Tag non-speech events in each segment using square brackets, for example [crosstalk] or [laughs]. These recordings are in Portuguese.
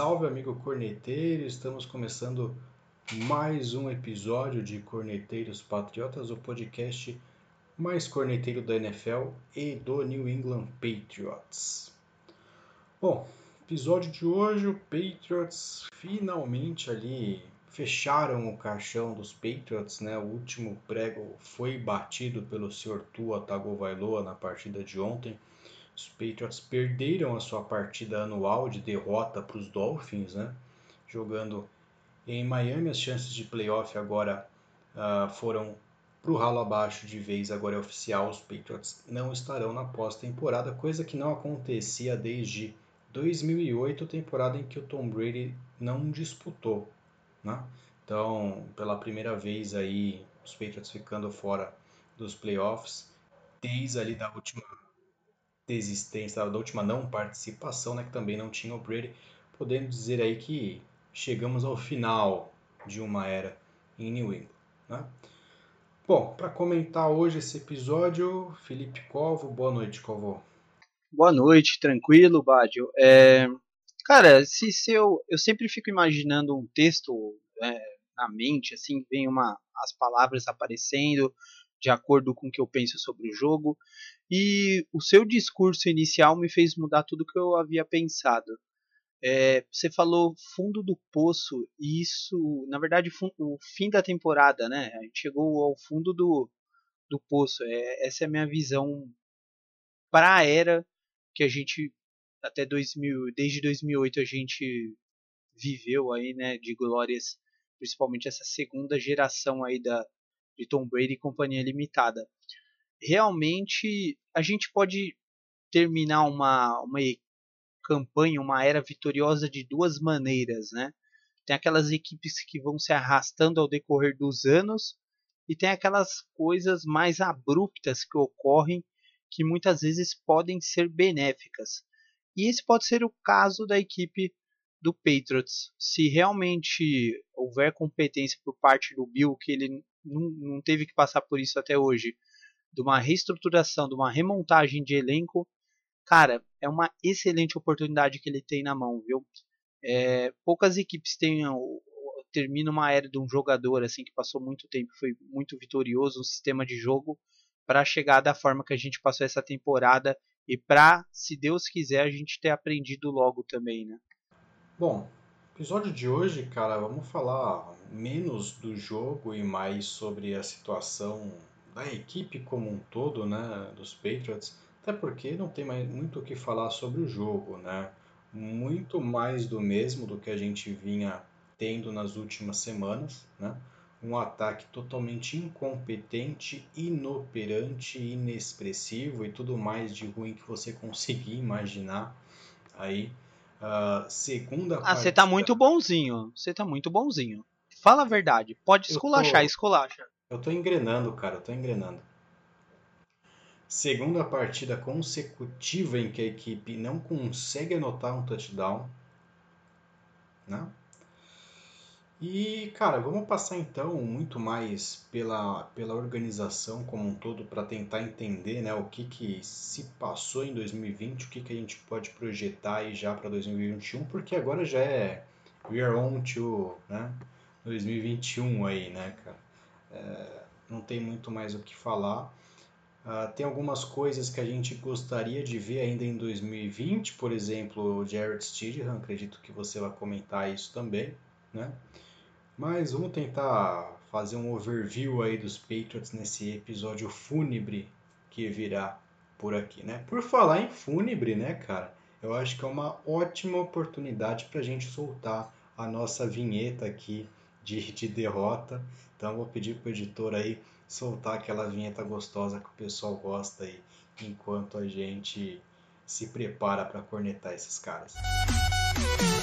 Salve, amigo corneteiro! Estamos começando mais um episódio de Corneteiros Patriotas, o podcast mais corneteiro da NFL e do New England Patriots. Bom, episódio de hoje, o Patriots finalmente ali fecharam o caixão dos Patriots, né? O último prego foi batido pelo Sr. Tua Tagovailoa na partida de ontem. Os Patriots perderam a sua partida anual de derrota para os Dolphins, né? Jogando em Miami, as chances de playoff agora uh, foram para o ralo abaixo de vez, agora é oficial, os Patriots não estarão na pós-temporada, coisa que não acontecia desde 2008, temporada em que o Tom Brady não disputou. Né? Então, pela primeira vez aí, os Patriots ficando fora dos playoffs, desde ali da última desistência, da última não participação, né, que também não tinha o Brady, podendo dizer aí que chegamos ao final de uma era em New England. Né? Bom, para comentar hoje esse episódio, Felipe Covo, boa noite, Covo. Boa noite, tranquilo, Badio. É, cara, se, se eu, eu sempre fico imaginando um texto é, na mente, assim, vem uma, as palavras aparecendo de acordo com o que eu penso sobre o jogo, e o seu discurso inicial me fez mudar tudo que eu havia pensado. É, você falou fundo do poço, e isso, na verdade, o fim da temporada, né? A gente chegou ao fundo do, do poço. É, essa é a minha visão para a era que a gente até 2000, desde 2008 a gente viveu aí, né, de glórias, principalmente essa segunda geração aí da de Tom Brady e companhia limitada. Realmente a gente pode terminar uma, uma campanha, uma era vitoriosa de duas maneiras, né? Tem aquelas equipes que vão se arrastando ao decorrer dos anos e tem aquelas coisas mais abruptas que ocorrem que muitas vezes podem ser benéficas. E esse pode ser o caso da equipe do Patriots. Se realmente houver competência por parte do Bill, que ele não, não teve que passar por isso até hoje, de uma reestruturação, de uma remontagem de elenco, cara, é uma excelente oportunidade que ele tem na mão, viu? É, poucas equipes têm, terminam uma era de um jogador assim que passou muito tempo, foi muito vitorioso no sistema de jogo para chegar da forma que a gente passou essa temporada e para, se Deus quiser, a gente ter aprendido logo também, né? Bom, episódio de hoje, cara, vamos falar menos do jogo e mais sobre a situação da equipe como um todo, né, dos Patriots até porque não tem mais muito o que falar sobre o jogo, né? Muito mais do mesmo do que a gente vinha tendo nas últimas semanas, né? Um ataque totalmente incompetente, inoperante, inexpressivo e tudo mais de ruim que você [laughs] conseguir imaginar aí. Uh, segunda Ah, você tá muito bonzinho. Você tá muito bonzinho. Fala a verdade. Pode esculachar, tô... esculacha. Eu tô engrenando, cara. Eu tô engrenando. Segunda partida consecutiva em que a equipe não consegue anotar um touchdown. Né? E, cara, vamos passar então muito mais pela, pela organização como um todo para tentar entender né, o que, que se passou em 2020, o que, que a gente pode projetar aí já para 2021, porque agora já é we are on to né, 2021 aí, né, cara? É, não tem muito mais o que falar. Uh, tem algumas coisas que a gente gostaria de ver ainda em 2020, por exemplo, o Jared Stidham, acredito que você vai comentar isso também, né? Mas vamos tentar fazer um overview aí dos Patriots nesse episódio fúnebre que virá por aqui, né? Por falar em fúnebre, né, cara? Eu acho que é uma ótima oportunidade para a gente soltar a nossa vinheta aqui de, de derrota. Então vou pedir para o editor aí soltar aquela vinheta gostosa que o pessoal gosta aí, enquanto a gente se prepara para cornetar esses caras. É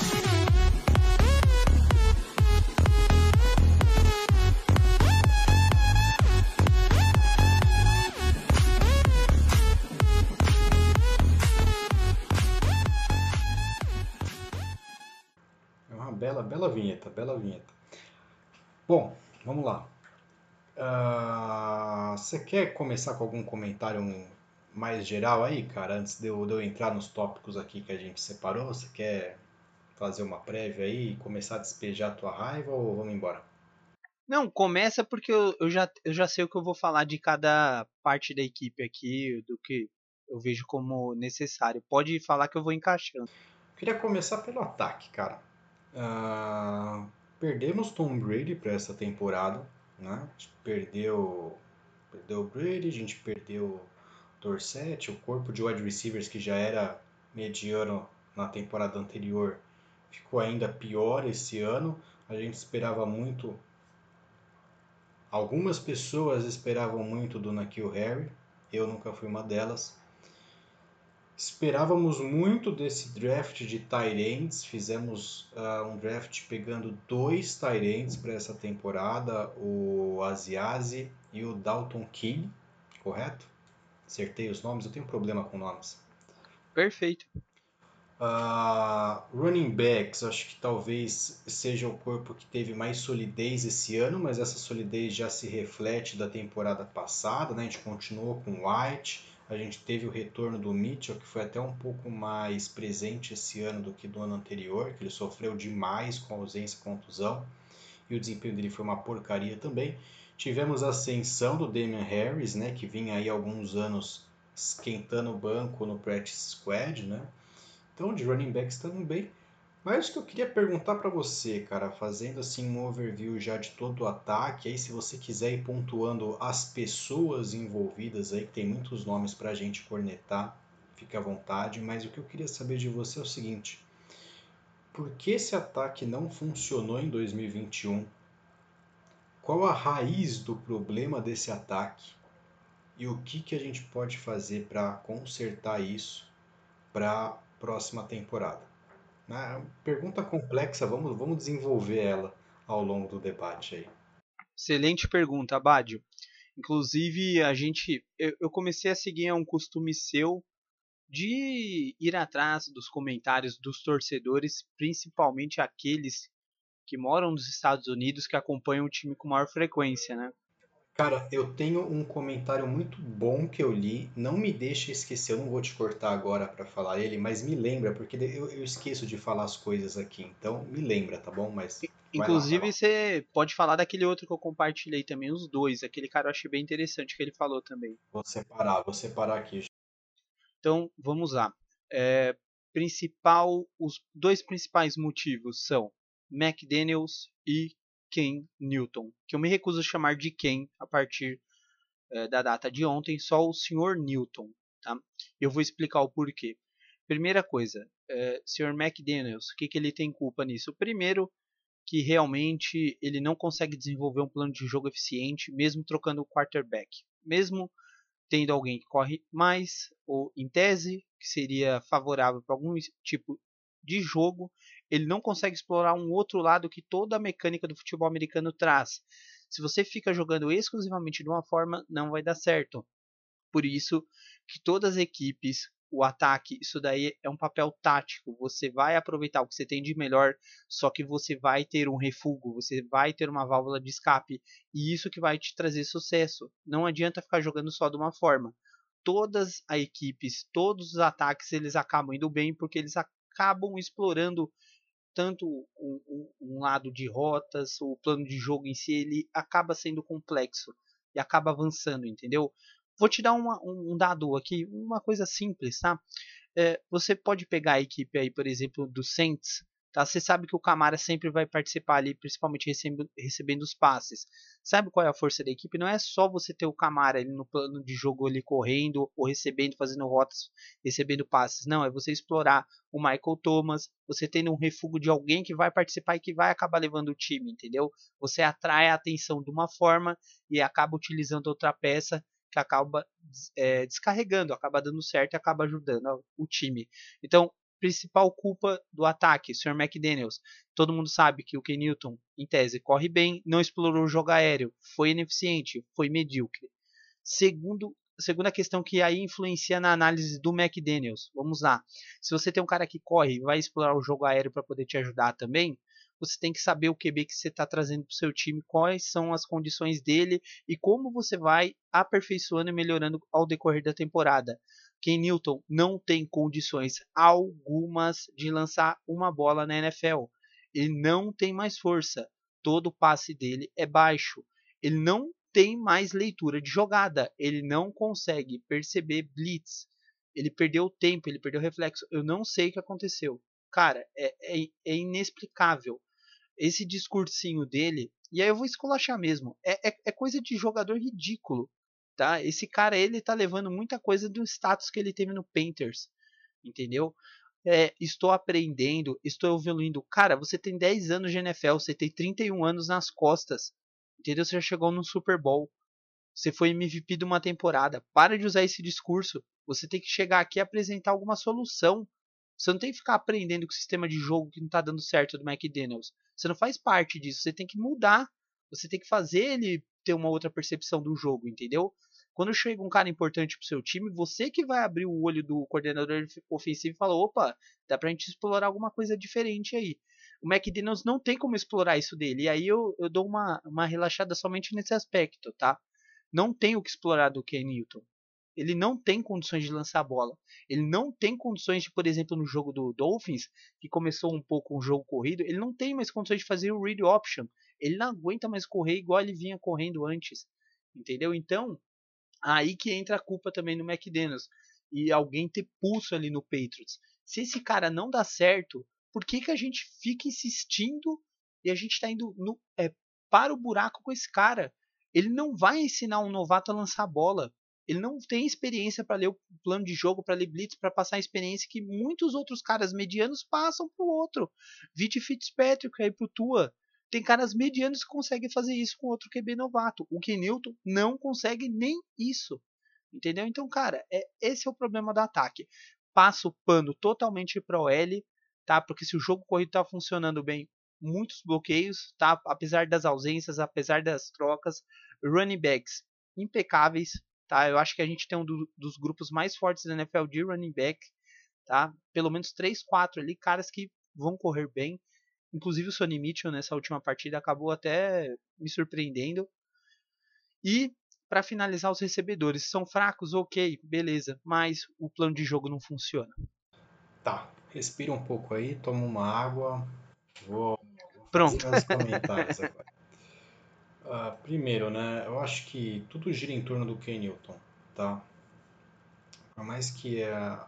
bela, bela vinheta, bela vinheta. Bom, vamos lá. Uh, você quer começar com algum comentário mais geral aí, cara, antes de eu, de eu entrar nos tópicos aqui que a gente separou? Você quer fazer uma prévia aí, começar a despejar a tua raiva ou vamos embora? Não, começa porque eu, eu, já, eu já sei o que eu vou falar de cada parte da equipe aqui, do que eu vejo como necessário. Pode falar que eu vou encaixando. Queria começar pelo ataque, cara. Uh, perdemos Tom Brady para essa temporada, né? A gente perdeu, perdeu o Brady, a gente perdeu o Dorset, o corpo de wide receivers que já era mediano na temporada anterior ficou ainda pior esse ano. A gente esperava muito Algumas pessoas esperavam muito do Nakil Harry, eu nunca fui uma delas. Esperávamos muito desse draft de Tyrants, fizemos uh, um draft pegando dois Tyrants para essa temporada, o Asiasi e o Dalton King, correto? Acertei os nomes, eu tenho problema com nomes. Perfeito. Uh, running backs, acho que talvez seja o corpo que teve mais solidez esse ano, mas essa solidez já se reflete da temporada passada. Né? A gente continuou com White, a gente teve o retorno do Mitchell, que foi até um pouco mais presente esse ano do que do ano anterior, que ele sofreu demais com a ausência e contusão, e o desempenho dele foi uma porcaria também. Tivemos a ascensão do Damian Harris, né, que vinha aí alguns anos esquentando o banco no practice squad, né? Então, de running backs também. Mas o que eu queria perguntar para você, cara, fazendo assim um overview já de todo o ataque, aí se você quiser ir pontuando as pessoas envolvidas aí, que tem muitos nomes para a gente cornetar, fique à vontade, mas o que eu queria saber de você é o seguinte, por que esse ataque não funcionou em 2021? Qual a raiz do problema desse ataque? E o que, que a gente pode fazer para consertar isso, para próxima temporada? Né? Pergunta complexa, vamos, vamos desenvolver ela ao longo do debate aí. Excelente pergunta, Abádio. Inclusive, a gente, eu, eu comecei a seguir um costume seu de ir atrás dos comentários dos torcedores, principalmente aqueles que moram nos Estados Unidos, que acompanham o time com maior frequência, né? Cara, eu tenho um comentário muito bom que eu li. Não me deixe esquecer, eu não vou te cortar agora para falar ele, mas me lembra, porque eu, eu, esqueço de falar as coisas aqui. Então, me lembra, tá bom? Mas Inclusive, lá, você pode falar daquele outro que eu compartilhei também, os dois. Aquele cara eu achei bem interessante que ele falou também. Vou separar, vou separar aqui. Então, vamos lá. É, principal, os dois principais motivos são McDaniels e Ken Newton, que eu me recuso a chamar de Ken a partir é, da data de ontem, só o Sr. Newton. Tá? Eu vou explicar o porquê. Primeira coisa, é, Sr. McDaniels, o que, que ele tem culpa nisso? Primeiro, que realmente ele não consegue desenvolver um plano de jogo eficiente, mesmo trocando o quarterback. Mesmo tendo alguém que corre mais, ou em tese, que seria favorável para algum tipo de jogo, ele não consegue explorar um outro lado que toda a mecânica do futebol americano traz. Se você fica jogando exclusivamente de uma forma, não vai dar certo. Por isso que todas as equipes, o ataque, isso daí é um papel tático. Você vai aproveitar o que você tem de melhor, só que você vai ter um refúgio, você vai ter uma válvula de escape, e isso que vai te trazer sucesso. Não adianta ficar jogando só de uma forma. Todas as equipes, todos os ataques, eles acabam indo bem porque eles acabam explorando tanto um, um, um, lado de rotas, o plano de jogo em si, ele acaba sendo complexo e acaba avançando, entendeu? Vou te dar uma, um dado aqui, uma coisa simples, tá? É, você pode pegar a equipe aí, por exemplo, do Saints, Tá? Você sabe que o Camara sempre vai participar ali, principalmente recebendo, recebendo os passes. Sabe qual é a força da equipe? Não é só você ter o Camara ali no plano de jogo ali correndo ou recebendo, fazendo rotas, recebendo passes. Não, é você explorar o Michael Thomas, você tendo um refúgio de alguém que vai participar e que vai acabar levando o time, entendeu? Você atrai a atenção de uma forma e acaba utilizando outra peça que acaba é, descarregando, acaba dando certo e acaba ajudando o time. Então, principal culpa do ataque, Sr. McDaniels. Todo mundo sabe que o Ken Newton, em tese, corre bem, não explorou o jogo aéreo, foi ineficiente, foi medíocre. Segundo, segunda questão que aí influencia na análise do McDaniels. Vamos lá. Se você tem um cara que corre e vai explorar o jogo aéreo para poder te ajudar também, você tem que saber o QB que você está trazendo para o seu time, quais são as condições dele e como você vai aperfeiçoando e melhorando ao decorrer da temporada. Ken Newton não tem condições algumas de lançar uma bola na NFL. Ele não tem mais força. Todo passe dele é baixo. Ele não tem mais leitura de jogada. Ele não consegue perceber blitz. Ele perdeu tempo, ele perdeu reflexo. Eu não sei o que aconteceu. Cara, é, é, é inexplicável. Esse discursinho dele, e aí eu vou esculachar mesmo, é, é, é coisa de jogador ridículo tá? Esse cara, ele tá levando muita coisa do status que ele teve no Painters, entendeu? É, estou aprendendo, estou evoluindo. Cara, você tem 10 anos de NFL, você tem 31 anos nas costas, entendeu? Você já chegou no Super Bowl, você foi MVP de uma temporada. Para de usar esse discurso. Você tem que chegar aqui e apresentar alguma solução. Você não tem que ficar aprendendo com o sistema de jogo que não está dando certo do McDaniels. Você não faz parte disso. Você tem que mudar. Você tem que fazer ele ter uma outra percepção do jogo, entendeu? Quando chega um cara importante pro seu time, você que vai abrir o olho do coordenador ofensivo e falar: opa, dá pra gente explorar alguma coisa diferente aí. O McDaniels não tem como explorar isso dele. E aí eu, eu dou uma, uma relaxada somente nesse aspecto, tá? Não tem o que explorar do Ken Newton. Ele não tem condições de lançar a bola. Ele não tem condições de, por exemplo, no jogo do Dolphins, que começou um pouco um jogo corrido, ele não tem mais condições de fazer o read option. Ele não aguenta mais correr igual ele vinha correndo antes. Entendeu? Então, Aí que entra a culpa também no McDaniels e alguém ter pulso ali no Patriots. Se esse cara não dá certo, por que, que a gente fica insistindo e a gente está indo no, é, para o buraco com esse cara? Ele não vai ensinar um novato a lançar bola. Ele não tem experiência para ler o plano de jogo, para ler blitz, para passar a experiência que muitos outros caras medianos passam para o outro. Vite Fitzpatrick aí pro Tua. Tem caras medianos que conseguem fazer isso com outro QB novato. O Kenilton não consegue nem isso. Entendeu? Então, cara, é, esse é o problema do ataque. Passa o pano totalmente para o L, tá? Porque se o jogo corrido tá funcionando bem, muitos bloqueios, tá? Apesar das ausências, apesar das trocas, running backs impecáveis, tá? Eu acho que a gente tem um do, dos grupos mais fortes da NFL de running back, tá? Pelo menos 3, 4 ali, caras que vão correr bem. Inclusive o Sonny Mitchell nessa última partida acabou até me surpreendendo. E para finalizar os recebedores, são fracos, ok, beleza, mas o plano de jogo não funciona. Tá, respira um pouco aí, toma uma água, vou Pronto. os comentários agora. Uh, primeiro, né, eu acho que tudo gira em torno do Ken Newton, tá? Por mais que uh,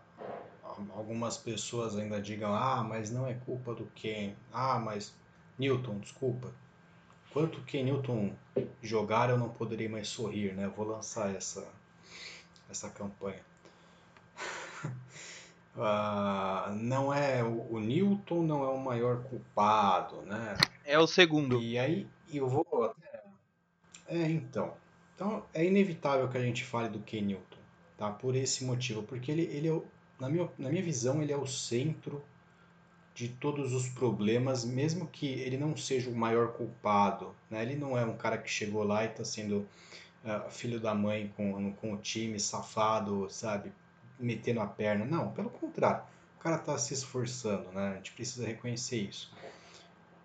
algumas pessoas ainda digam, ah, mas não é culpa do Ken, ah, mas Newton, desculpa. Quanto Ken Newton jogar, eu não poderei mais sorrir, né? Eu vou lançar essa, essa campanha. uh, [laughs] não é o, o, Newton não é o maior culpado, né? É o segundo. E aí eu vou é então então é inevitável que a gente fale do Ken Newton, tá? Por esse motivo, porque ele, ele é na minha, na minha visão, ele é o centro de todos os problemas, mesmo que ele não seja o maior culpado. Né? Ele não é um cara que chegou lá e está sendo uh, filho da mãe com, com o time, safado, sabe? Metendo a perna. Não, pelo contrário. O cara está se esforçando, né? A gente precisa reconhecer isso.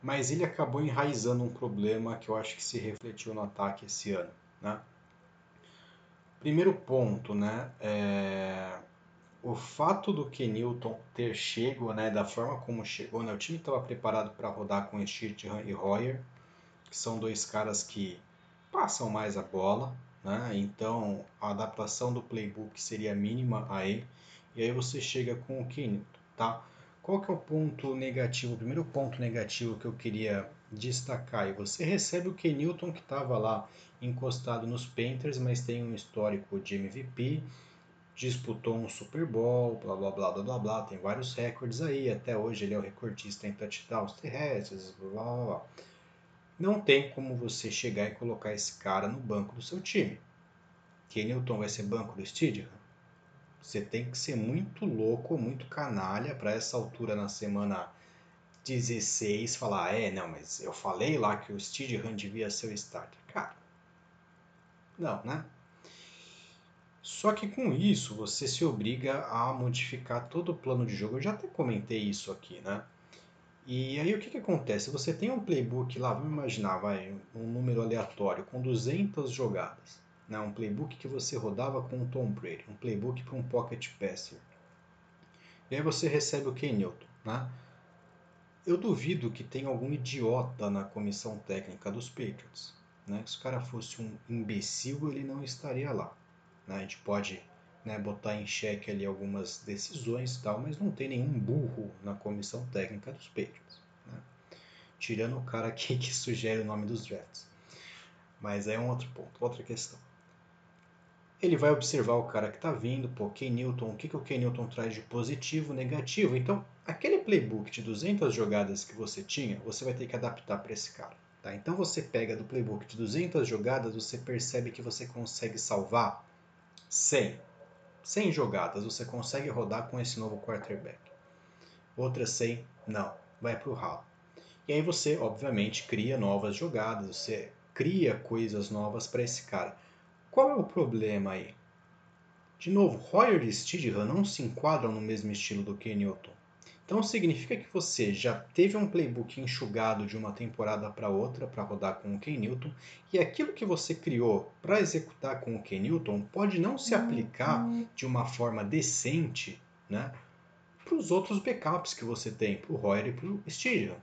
Mas ele acabou enraizando um problema que eu acho que se refletiu no ataque esse ano, né? Primeiro ponto, né? É o fato do Kenilton ter chego, né, da forma como chegou, né, o time estava preparado para rodar com Stirthan e Royer, que são dois caras que passam mais a bola, né, então a adaptação do playbook seria mínima aí, e aí você chega com o Kenilton, tá? Qual que é o ponto negativo, o primeiro ponto negativo que eu queria destacar? E você recebe o Kenilton que estava lá encostado nos Panthers, mas tem um histórico de MVP, disputou um Super Bowl, blá blá blá blá blá blá, tem vários recordes aí, até hoje ele é o recordista em touchdowns terrestres, blá blá blá. Não tem como você chegar e colocar esse cara no banco do seu time. Que Newton vai ser banco do Stidham? Você tem que ser muito louco, muito canalha para essa altura na semana 16 falar, é, não, mas eu falei lá que o Stidham devia ser o starter. Cara, não, né? Só que com isso você se obriga a modificar todo o plano de jogo. Eu já até comentei isso aqui, né? E aí o que, que acontece? Você tem um playbook lá, vamos imaginar, vai, um número aleatório com 200 jogadas. Né? Um playbook que você rodava com o Tom Brady, um playbook para um pocket passer. E aí você recebe o Ken Newton. Né? Eu duvido que tenha algum idiota na comissão técnica dos Patriots. Né? Se o cara fosse um imbecil, ele não estaria lá. Né? A gente pode né, botar em xeque ali algumas decisões e tal, mas não tem nenhum burro na comissão técnica dos Patriots. Né? Tirando o cara [laughs] aqui que sugere o nome dos drafts. Mas é um outro ponto, outra questão. Ele vai observar o cara que está vindo, pô, Ken Newton, o que, que o Ken Newton traz de positivo, negativo. Então, aquele playbook de 200 jogadas que você tinha, você vai ter que adaptar para esse cara. Tá? Então, você pega do playbook de 200 jogadas, você percebe que você consegue salvar 100, 100 jogadas você consegue rodar com esse novo quarterback. Outras 100, não, vai para o ralo. E aí você, obviamente, cria novas jogadas, você cria coisas novas para esse cara. Qual é o problema aí? De novo, Hoyer e Stidham não se enquadram no mesmo estilo do Ken Newton. Então significa que você já teve um playbook enxugado de uma temporada para outra para rodar com o Ken Newton e aquilo que você criou para executar com o Ken Newton pode não se aplicar de uma forma decente, né, para os outros backups que você tem, para o Royer e para o Stidham.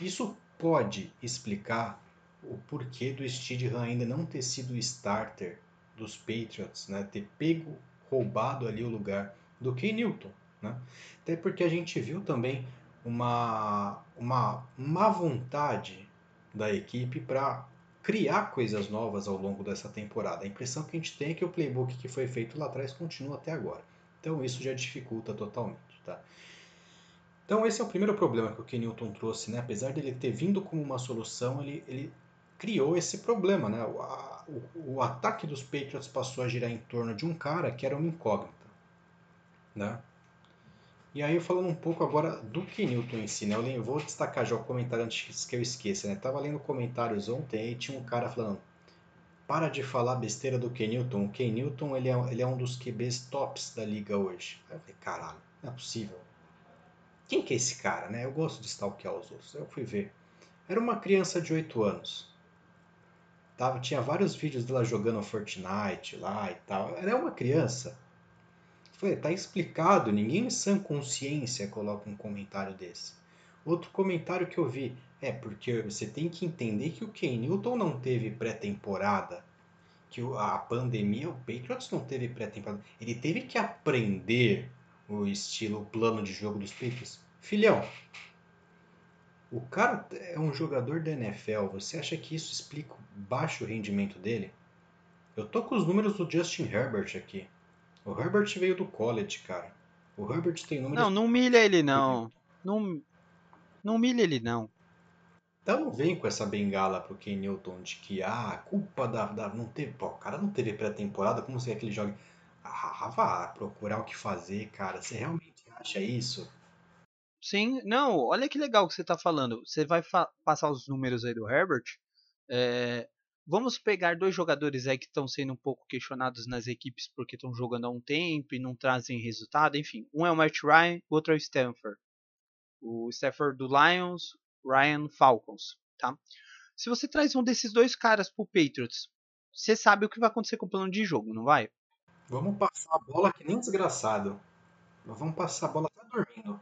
Isso pode explicar o porquê do Stidham ainda não ter sido starter dos Patriots, né, ter pego, roubado ali o lugar do Ken Newton. Né? Até porque a gente viu também uma, uma má vontade da equipe para criar coisas novas ao longo dessa temporada. A impressão que a gente tem é que o playbook que foi feito lá atrás continua até agora. Então isso já dificulta totalmente. Tá? Então esse é o primeiro problema que o Ken Newton trouxe. Né? Apesar dele ter vindo como uma solução, ele, ele criou esse problema. Né? O, a, o, o ataque dos Patriots passou a girar em torno de um cara que era uma incógnita. Né? E aí, falando um pouco agora do que Newton em si, né? Eu vou destacar já o comentário antes que eu esqueça, né? Tava lendo comentários ontem e tinha um cara falando para de falar besteira do Ken Newton. O Ken Newton, ele é, ele é um dos QBs tops da liga hoje. Aí eu falei, caralho, não é possível. Quem que é esse cara, né? Eu gosto de stalkear os outros. Eu fui ver. Era uma criança de 8 anos. Tava, tinha vários vídeos dela jogando Fortnite lá e tal. Ela é uma criança. Foi, tá explicado, ninguém em sã consciência coloca um comentário desse. Outro comentário que eu vi é porque você tem que entender que o Ken Newton não teve pré-temporada, que a pandemia, o Patriots não teve pré-temporada. Ele teve que aprender o estilo, o plano de jogo dos Patriots. Filhão, o cara é um jogador da NFL. Você acha que isso explica o baixo rendimento dele? Eu tô com os números do Justin Herbert aqui. O Herbert veio do college, cara. O Herbert tem número. Não, não humilha ele não. Não, não humilha ele não. Então não vem com essa bengala pro Ken Newton de que ah, a culpa da, da não teve, pô, o cara não teve pré-temporada, como você quer que ele jogue? Ah, vá procurar o que fazer, cara. Você realmente acha isso? Sim, não, olha que legal que você tá falando. Você vai passar os números aí do Herbert. É, Vamos pegar dois jogadores aí que estão sendo um pouco questionados nas equipes porque estão jogando há um tempo e não trazem resultado. Enfim, um é o Matt Ryan, o outro é o Stanford. O Stafford do Lions, Ryan Falcons, tá? Se você traz um desses dois caras pro Patriots, você sabe o que vai acontecer com o plano de jogo, não vai? Vamos passar a bola que nem desgraçado. Vamos passar a bola até dormindo.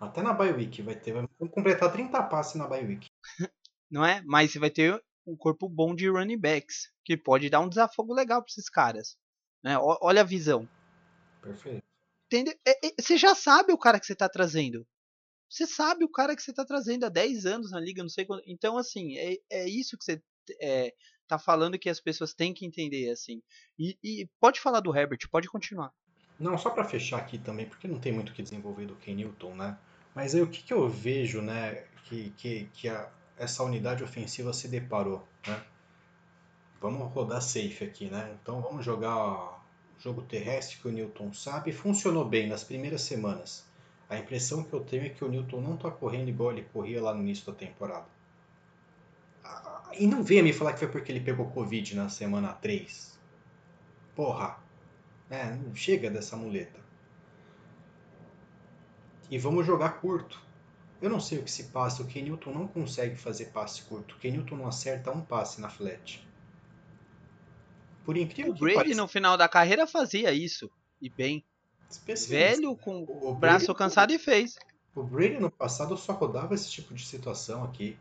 Até na bye week vai ter. Vamos completar 30 passes na bye week. [laughs] não é? Mas você vai ter um corpo bom de running backs, que pode dar um desafogo legal para esses caras. Né? Olha a visão. Perfeito. Entendeu? É, é, você já sabe o cara que você está trazendo. Você sabe o cara que você está trazendo há 10 anos na liga, não sei quando. Então, assim, é, é isso que você é, tá falando que as pessoas têm que entender, assim. E, e pode falar do Herbert, pode continuar. Não, só para fechar aqui também, porque não tem muito o que desenvolver do Ken Newton, né? Mas aí o que, que eu vejo, né, que, que, que a, essa unidade ofensiva se deparou, né? Vamos rodar safe aqui, né? Então vamos jogar jogo terrestre que o Newton sabe. Funcionou bem nas primeiras semanas. A impressão que eu tenho é que o Newton não está correndo igual ele corria lá no início da temporada. E não venha me falar que foi porque ele pegou Covid na semana 3. Porra! É, chega dessa muleta. E vamos jogar curto. Eu não sei o que se passa, o Kenilton não consegue fazer passe curto. O Kenilton não acerta um passe na flat. Por incrível o que Brady pareça... no final da carreira fazia isso, e bem. Velho com o, o braço Brady, cansado e fez. O Brady no passado só rodava esse tipo de situação aqui,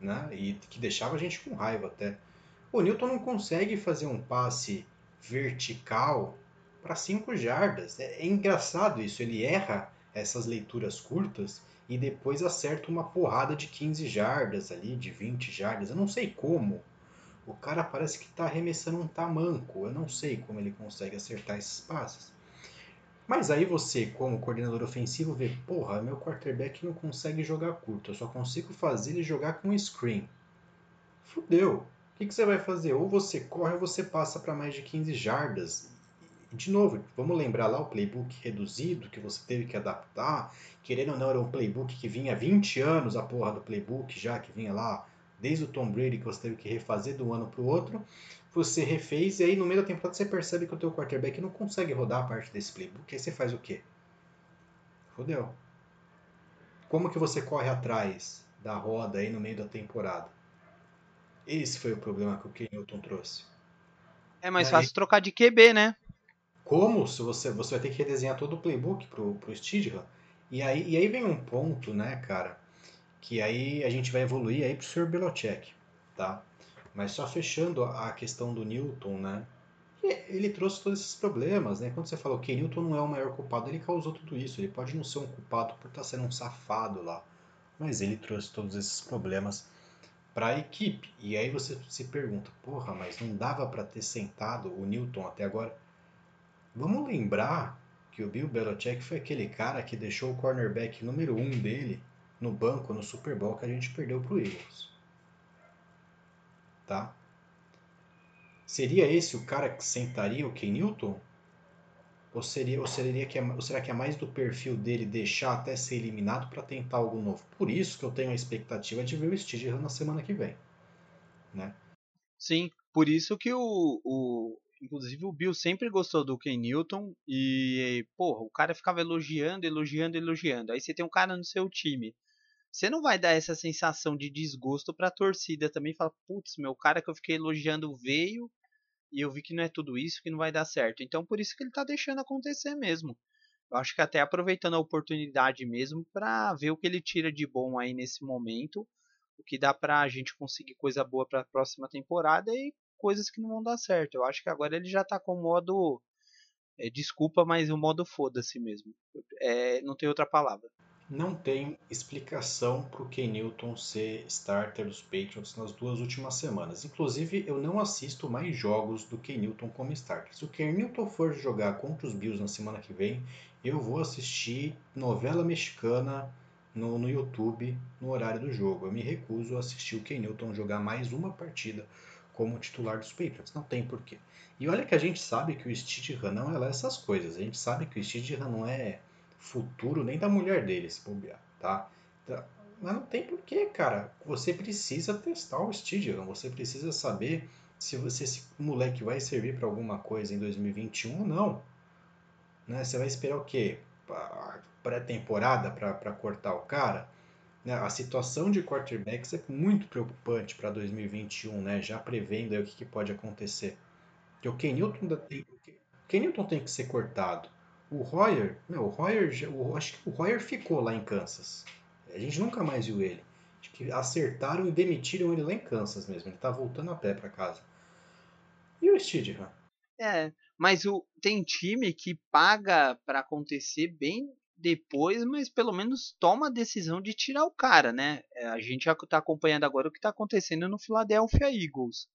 né? E que deixava a gente com raiva até. O Newton não consegue fazer um passe vertical para 5 jardas. É, é engraçado isso, ele erra essas leituras curtas e depois acerta uma porrada de 15 jardas ali, de 20 jardas. Eu não sei como. O cara parece que está arremessando um tamanco. Eu não sei como ele consegue acertar esses passes. Mas aí você, como coordenador ofensivo, vê, porra, meu quarterback não consegue jogar curto. Eu só consigo fazer ele jogar com screen. Fudeu. Que, que você vai fazer? Ou você corre ou você passa para mais de 15 jardas de novo, vamos lembrar lá o playbook reduzido que você teve que adaptar. Querendo ou não, era um playbook que vinha 20 anos a porra do playbook, já que vinha lá desde o Tom Brady que você teve que refazer de um ano para o outro. Você refez e aí no meio da temporada você percebe que o teu quarterback não consegue rodar a parte desse playbook. Aí você faz o quê? Fodeu. Como que você corre atrás da roda aí no meio da temporada? Esse foi o problema que o Ken Newton trouxe. É mais fácil trocar de QB, né? como se você, você vai ter que redesenhar todo o playbook pro, pro Stidham. E aí, e aí vem um ponto, né, cara, que aí a gente vai evoluir aí pro Sr. Belichick, tá? Mas só fechando a questão do Newton, né? Ele trouxe todos esses problemas, né? Quando você falou que Newton não é o maior culpado, ele causou tudo isso. Ele pode não ser um culpado por estar sendo um safado lá, mas ele trouxe todos esses problemas para a equipe. E aí você se pergunta, porra, mas não dava para ter sentado o Newton até agora? Vamos lembrar que o Bill Belichick foi aquele cara que deixou o cornerback número um dele no banco no Super Bowl que a gente perdeu para o Eagles. Tá? Seria esse o cara que sentaria o Ken Newton? Ou, seria, ou, seria que é, ou será que é mais do perfil dele deixar até ser eliminado para tentar algo novo? Por isso que eu tenho a expectativa de ver o Steve na semana que vem. Né? Sim, por isso que o, o, Inclusive o Bill sempre gostou do Ken Newton e, porra, o cara ficava elogiando, elogiando, elogiando. Aí você tem um cara no seu time. Você não vai dar essa sensação de desgosto pra torcida também. Fala, putz, meu cara que eu fiquei elogiando veio e eu vi que não é tudo isso, que não vai dar certo. Então por isso que ele tá deixando acontecer mesmo. Eu acho que até aproveitando a oportunidade mesmo para ver o que ele tira de bom aí nesse momento, o que dá pra gente conseguir coisa boa para a próxima temporada e coisas que não vão dar certo. Eu acho que agora ele já tá com o modo. É, desculpa, mas o modo foda-se mesmo. É, não tem outra palavra. Não tem explicação para o Ken Newton ser starter dos Patriots nas duas últimas semanas. Inclusive, eu não assisto mais jogos do Ken Newton como starter. Se o Ken Newton for jogar contra os Bills na semana que vem, eu vou assistir novela mexicana no, no YouTube no horário do jogo. Eu me recuso a assistir o Ken Newton jogar mais uma partida como titular dos Patriots. Não tem porquê. E olha que a gente sabe que o Stidham não é lá essas coisas. A gente sabe que o Stidham não é futuro nem da mulher dele, se bobear, tá? Então, mas não tem porquê, cara. Você precisa testar o Stidham. Você precisa saber se você, esse moleque vai servir para alguma coisa em 2021 ou não. Né? Você vai esperar o quê? Pré-temporada para cortar o cara? Né, a situação de quarterbacks é muito preocupante para 2021, né? já prevendo o que, que, pode acontecer. Porque o Ken Newton, tem, tem que ser cortado. O Royer, não, o Royer, o, acho que o Royer ficou lá em Kansas. A gente nunca mais viu ele. Acho que acertaram e demitiram ele lá em Kansas mesmo. Ele está voltando a pé para casa. E o Stidham? É, mas o, tem time que paga para acontecer bem depois, mas pelo menos toma a decisão de tirar o cara, né? É, a gente já está acompanhando agora o que está acontecendo no Philadelphia Eagles.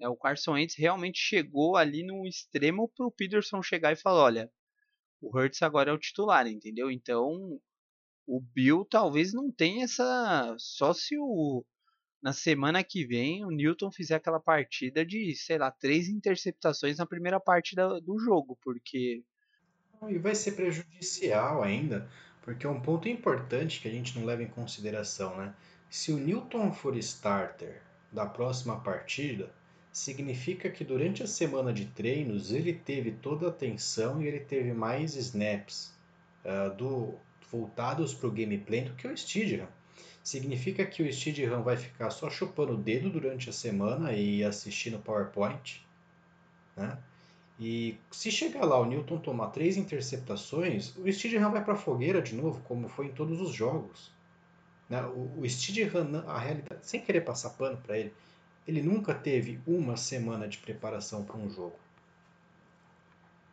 É, o Carson Wentz realmente chegou ali no extremo para o Peterson chegar e falar, olha, o Hurts agora é o titular, entendeu? Então, o Bill talvez não tenha essa... Só se o... Na semana que vem, o Newton fizer aquela partida de, sei lá, três interceptações na primeira parte do jogo, porque e vai ser prejudicial ainda, porque é um ponto importante que a gente não leva em consideração, né? Se o Newton for starter da próxima partida, significa que durante a semana de treinos ele teve toda a atenção e ele teve mais snaps uh, do voltados para o gameplay do que o Steadham. Significa que o Steadham vai ficar só chupando o dedo durante a semana e assistindo PowerPoint, né? E se chegar lá o Newton tomar três interceptações, o Steadham vai para a fogueira de novo, como foi em todos os jogos. Né? O, o Steadham, a realidade, sem querer passar pano para ele, ele nunca teve uma semana de preparação para um jogo.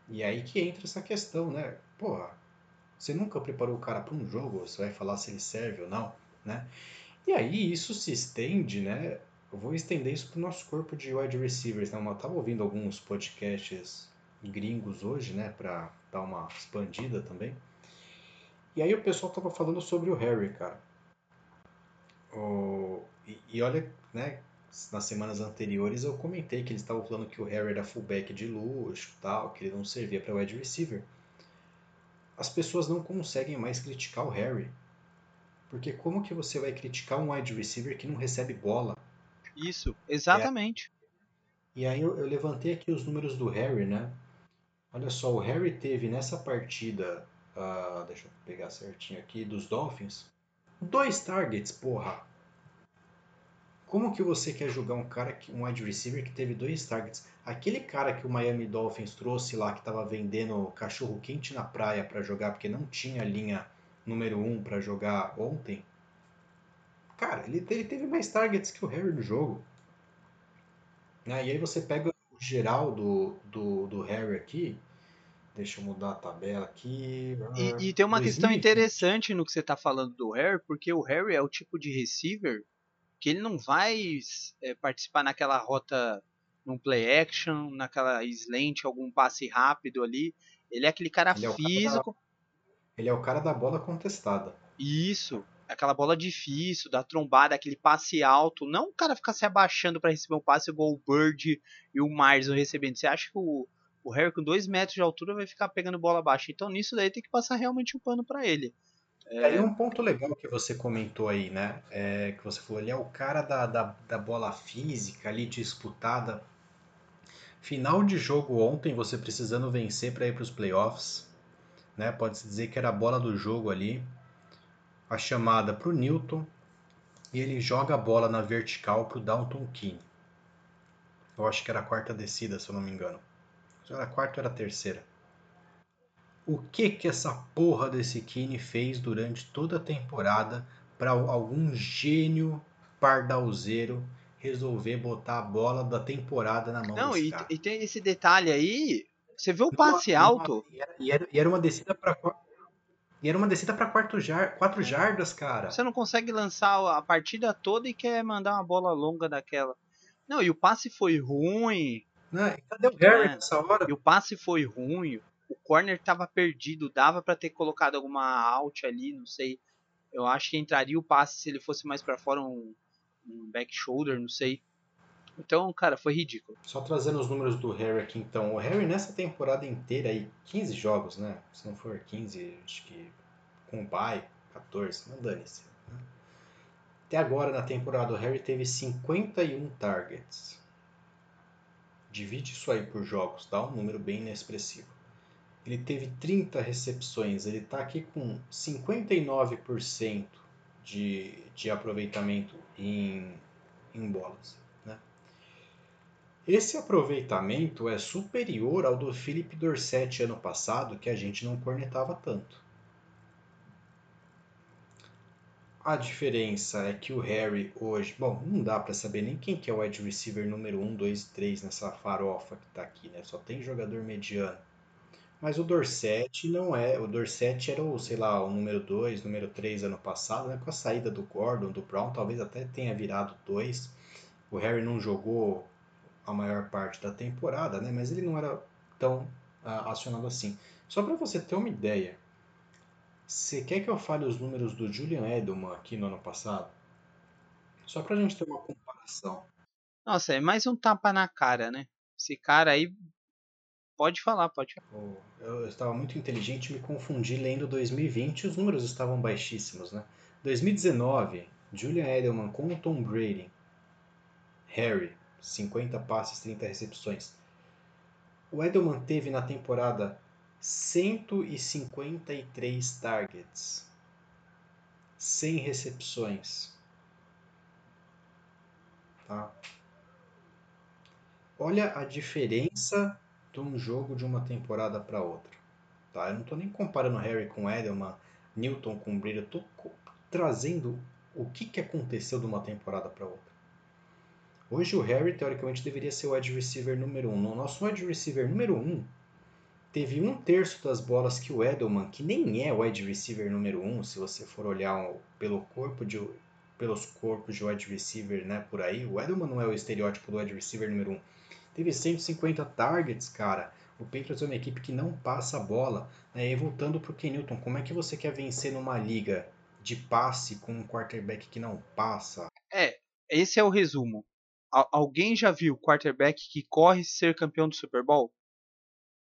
E aí que entra essa questão, né? Porra, você nunca preparou o cara para um jogo, você vai falar se ele serve ou não, né? E aí isso se estende, né? Eu vou estender isso para o nosso corpo de wide receivers. Né? Eu estava ouvindo alguns podcasts gringos hoje, né? Para dar uma expandida também. E aí o pessoal estava falando sobre o Harry, cara. O... E, e olha, né? Nas semanas anteriores eu comentei que eles estavam falando que o Harry era fullback de luxo, tal, que ele não servia para wide receiver. As pessoas não conseguem mais criticar o Harry. Porque como que você vai criticar um wide receiver que não recebe bola? Isso, exatamente. É. E aí eu, eu levantei aqui os números do Harry, né? Olha só, o Harry teve nessa partida, uh, deixa eu pegar certinho aqui, dos Dolphins, dois targets, porra. Como que você quer julgar um cara, um wide receiver que teve dois targets? Aquele cara que o Miami Dolphins trouxe lá, que estava vendendo cachorro quente na praia para jogar, porque não tinha linha número um para jogar ontem. Cara, ele, ele, teve mais targets que o Harry no jogo. Ah, e aí você pega o geral do, do, do Harry aqui. Deixa eu mudar a tabela aqui. E, e tem uma 2020. questão interessante no que você está falando do Harry, porque o Harry é o tipo de receiver que ele não vai é, participar naquela rota num play action, naquela slant, algum passe rápido ali. Ele é aquele cara ele físico. É cara da, ele é o cara da bola contestada. Isso, aquela bola difícil, da trombada, aquele passe alto. Não o cara ficar se abaixando para receber um passe igual o Bird e o Myers recebendo. Você acha que o, o Harry com 2 metros de altura vai ficar pegando bola baixa? Então nisso daí tem que passar realmente o um pano para ele. É... um ponto legal que você comentou aí, né? É, que você falou, ele é o cara da, da, da bola física ali disputada. Final de jogo ontem, você precisando vencer para ir para os playoffs. Né? Pode-se dizer que era a bola do jogo ali. A chamada para o Newton. E ele joga a bola na vertical para o Downton Keane. Eu acho que era a quarta descida, se eu não me engano. Era a quarta ou era a terceira o que que essa porra desse Kine fez durante toda a temporada para algum gênio pardalzeiro resolver botar a bola da temporada na mão Não, e, e, tem esse detalhe aí, você vê o passe não, alto. E era, e, era, e era, uma descida para e era uma descida para quatro, jar, quatro jardas, cara. Você não consegue lançar a partida toda e quer mandar uma bola longa daquela. Não, e o passe foi ruim. Não, cadê o Harry nessa hora? E o passe foi ruim o corner estava perdido, dava para ter colocado alguma out ali, não sei. Eu acho que entraria o passe se ele fosse mais para fora um, um back shoulder, não sei. Então, cara, foi ridículo. Só trazendo os números do Harry aqui, então. O Harry nessa temporada inteira aí, 15 jogos, né? Se não for 15, acho que com o bye, 14, não dane-se. Né? Até agora na temporada o Harry teve 51 targets. Divide isso aí por jogos, dá um número bem inexpressivo ele teve 30 recepções, ele está aqui com 59% de, de aproveitamento em, em bolas. Né? Esse aproveitamento é superior ao do Philip Dorsett ano passado, que a gente não cornetava tanto. A diferença é que o Harry hoje, bom, não dá para saber nem quem que é o wide receiver número 1, 2, 3 nessa farofa que está aqui, né? Só tem jogador mediano. Mas o Dorset não é. O Dorset era o, sei lá, o número 2, número 3 ano passado, né? Com a saída do Gordon, do Brown, talvez até tenha virado 2. O Harry não jogou a maior parte da temporada, né? Mas ele não era tão uh, acionado assim. Só para você ter uma ideia, você quer que eu fale os números do Julian Edelman aqui no ano passado? Só pra gente ter uma comparação. Nossa, é mais um tapa na cara, né? Esse cara aí Pode falar, pode falar. Eu estava muito inteligente me confundi lendo 2020 e os números estavam baixíssimos, né? 2019, Julian Edelman com o Tom Brady. Harry, 50 passes, 30 recepções. O Edelman teve na temporada 153 targets. 100 recepções. Tá? Olha a diferença de um jogo de uma temporada para outra. Tá? Eu não estou nem comparando Harry com Edelman, Newton com Brady, eu estou trazendo o que, que aconteceu de uma temporada para outra. Hoje o Harry, teoricamente, deveria ser o wide receiver número 1. Um. No nosso wide receiver número 1, um, teve um terço das bolas que o Edelman, que nem é o wide receiver número 1, um, se você for olhar pelo corpo de, pelos corpos de wide receiver né, por aí, o Edelman não é o estereótipo do wide receiver número 1. Teve 150 targets, cara. O Patriots é uma equipe que não passa a bola. Né? E voltando para o Ken Newton, como é que você quer vencer numa liga de passe com um quarterback que não passa? É, esse é o resumo. alguém já viu quarterback que corre ser campeão do Super Bowl?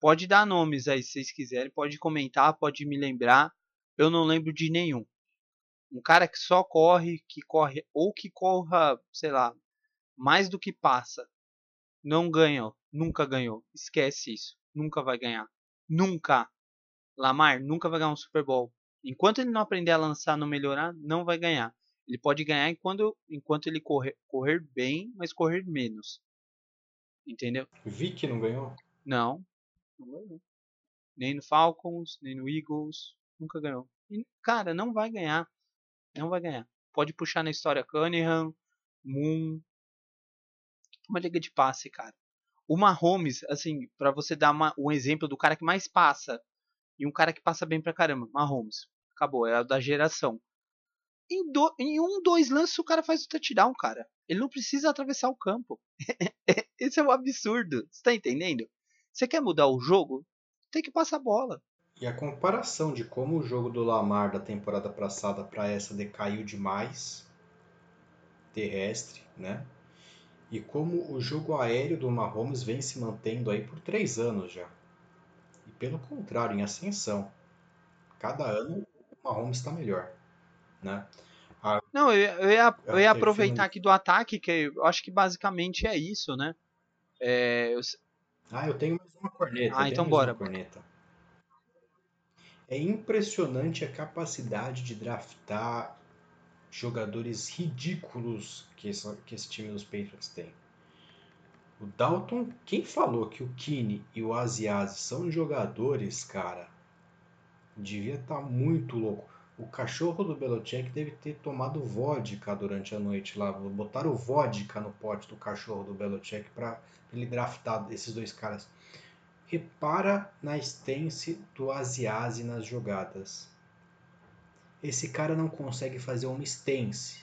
Pode dar nomes aí se vocês quiserem, pode comentar, pode me lembrar. Eu não lembro de nenhum. Um cara que só corre, que corre ou que corra, sei lá, mais do que passa não ganhou, nunca ganhou. Esquece isso. Nunca vai ganhar. Nunca. Lamar nunca vai ganhar um Super Bowl. Enquanto ele não aprender a lançar, não melhorar, não vai ganhar. Ele pode ganhar enquanto, enquanto ele correr, correr bem, mas correr menos. Entendeu? Vic não ganhou? Não. Não ganhou. Nem no Falcons, nem no Eagles. Nunca ganhou. E, cara, não vai ganhar. Não vai ganhar. Pode puxar na história Cunningham, Moon, uma liga de passe, cara. O Mahomes, assim, para você dar uma, um exemplo do cara que mais passa e um cara que passa bem pra caramba, Mahomes. Acabou, é a da geração. Em, do, em um, dois lances o cara faz o touchdown, cara. Ele não precisa atravessar o campo. [laughs] Esse é um absurdo. Você tá entendendo? Você quer mudar o jogo? Tem que passar a bola. E a comparação de como o jogo do Lamar da temporada passada para essa decaiu demais, terrestre, né? E como o jogo aéreo do Mahomes vem se mantendo aí por três anos já. E pelo contrário, em ascensão. Cada ano o Mahomes está melhor. Né? A... Não, eu, eu ia, eu ia aproveitar aqui do ataque, que eu acho que basicamente é isso, né? É, eu... Ah, eu tenho mais uma corneta. Ah, então bora. Corneta. É impressionante a capacidade de draftar jogadores ridículos que esse, que esse time dos Patriots tem. O Dalton, quem falou que o Kine e o Asiasi são jogadores, cara, devia estar tá muito louco. O cachorro do Belichick deve ter tomado vodka durante a noite lá. Botaram vodka no pote do cachorro do Belichick para ele draftar esses dois caras. Repara na stance do Asiasi nas jogadas esse cara não consegue fazer uma stance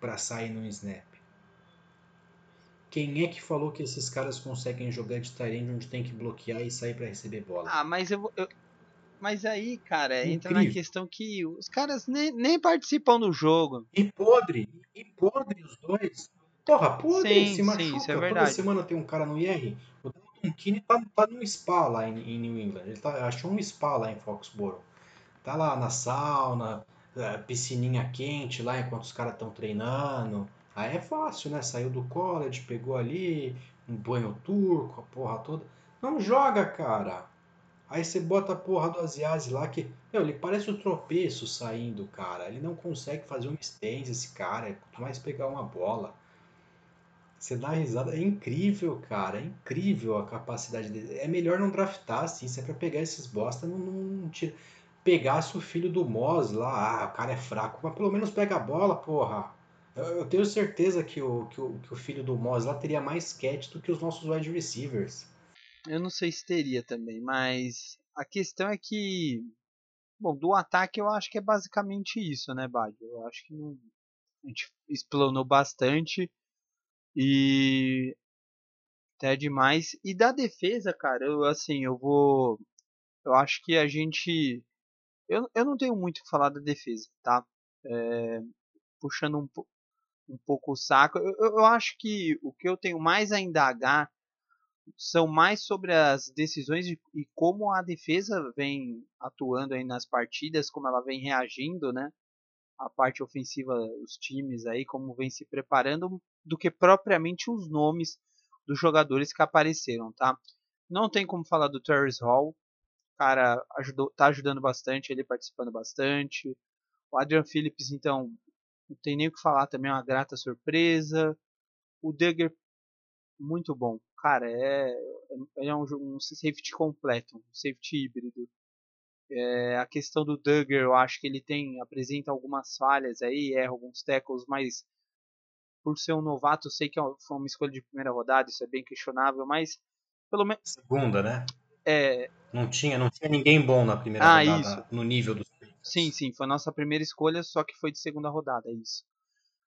para sair no snap. Quem é que falou que esses caras conseguem jogar de Tyrande onde tem que bloquear e sair para receber bola? Ah, mas eu, eu, mas aí, cara, Incrível. entra na questão que os caras nem, nem participam do jogo. E podre, e podre os dois. Porra, podre, sim, se machuca. Sim, isso é verdade. Toda semana tem um cara no IR. O Dalton Kine tá, tá num spa lá em, em New England. Ele tá, achou um spa lá em Foxborough tá lá na sauna, é, piscininha quente lá enquanto os caras estão treinando. Aí é fácil, né? Saiu do college, pegou ali um banho turco, a porra toda. Não joga, cara. Aí você bota a porra do Asiasi lá que. Meu, ele parece um tropeço saindo, cara. Ele não consegue fazer um stance, esse cara. Quanto mais pegar uma bola. Você dá risada. É incrível, cara. É incrível a capacidade dele. É melhor não draftar, assim. Se é pra pegar esses bosta, não, não tira pegasse o filho do Moz lá, ah, o cara é fraco, mas pelo menos pega a bola, porra. Eu, tenho certeza que o, que o, que o filho do Moz lá teria mais catch do que os nossos wide receivers. Eu não sei se teria também, mas a questão é que. Bom, do ataque eu acho que é basicamente isso, né, Bad? Eu acho que não, a gente explanou bastante e até demais. E da defesa, cara, eu assim, eu vou. Eu acho que a gente eu, eu não tenho muito o que falar da defesa, tá? É, puxando um, um pouco o saco. Eu, eu acho que o que eu tenho mais a indagar são mais sobre as decisões de, e como a defesa vem atuando aí nas partidas, como ela vem reagindo, né? A parte ofensiva, os times aí, como vem se preparando, do que propriamente os nomes dos jogadores que apareceram, tá? Não tem como falar do Terrence Hall, cara ajudou, tá ajudando bastante, ele participando bastante. O Adrian Phillips, então, não tem nem o que falar também, é uma grata surpresa. O Duggar, muito bom. Cara, é, é um, um safety completo, um safety híbrido. É, a questão do Duggar, eu acho que ele tem apresenta algumas falhas aí, erra alguns tackles, mas por ser um novato, eu sei que é foi uma escolha de primeira rodada, isso é bem questionável, mas pelo menos segunda, né? É, não tinha, não tinha ninguém bom na primeira ah, rodada isso. no nível dos Sim, sim, foi a nossa primeira escolha, só que foi de segunda rodada, é isso.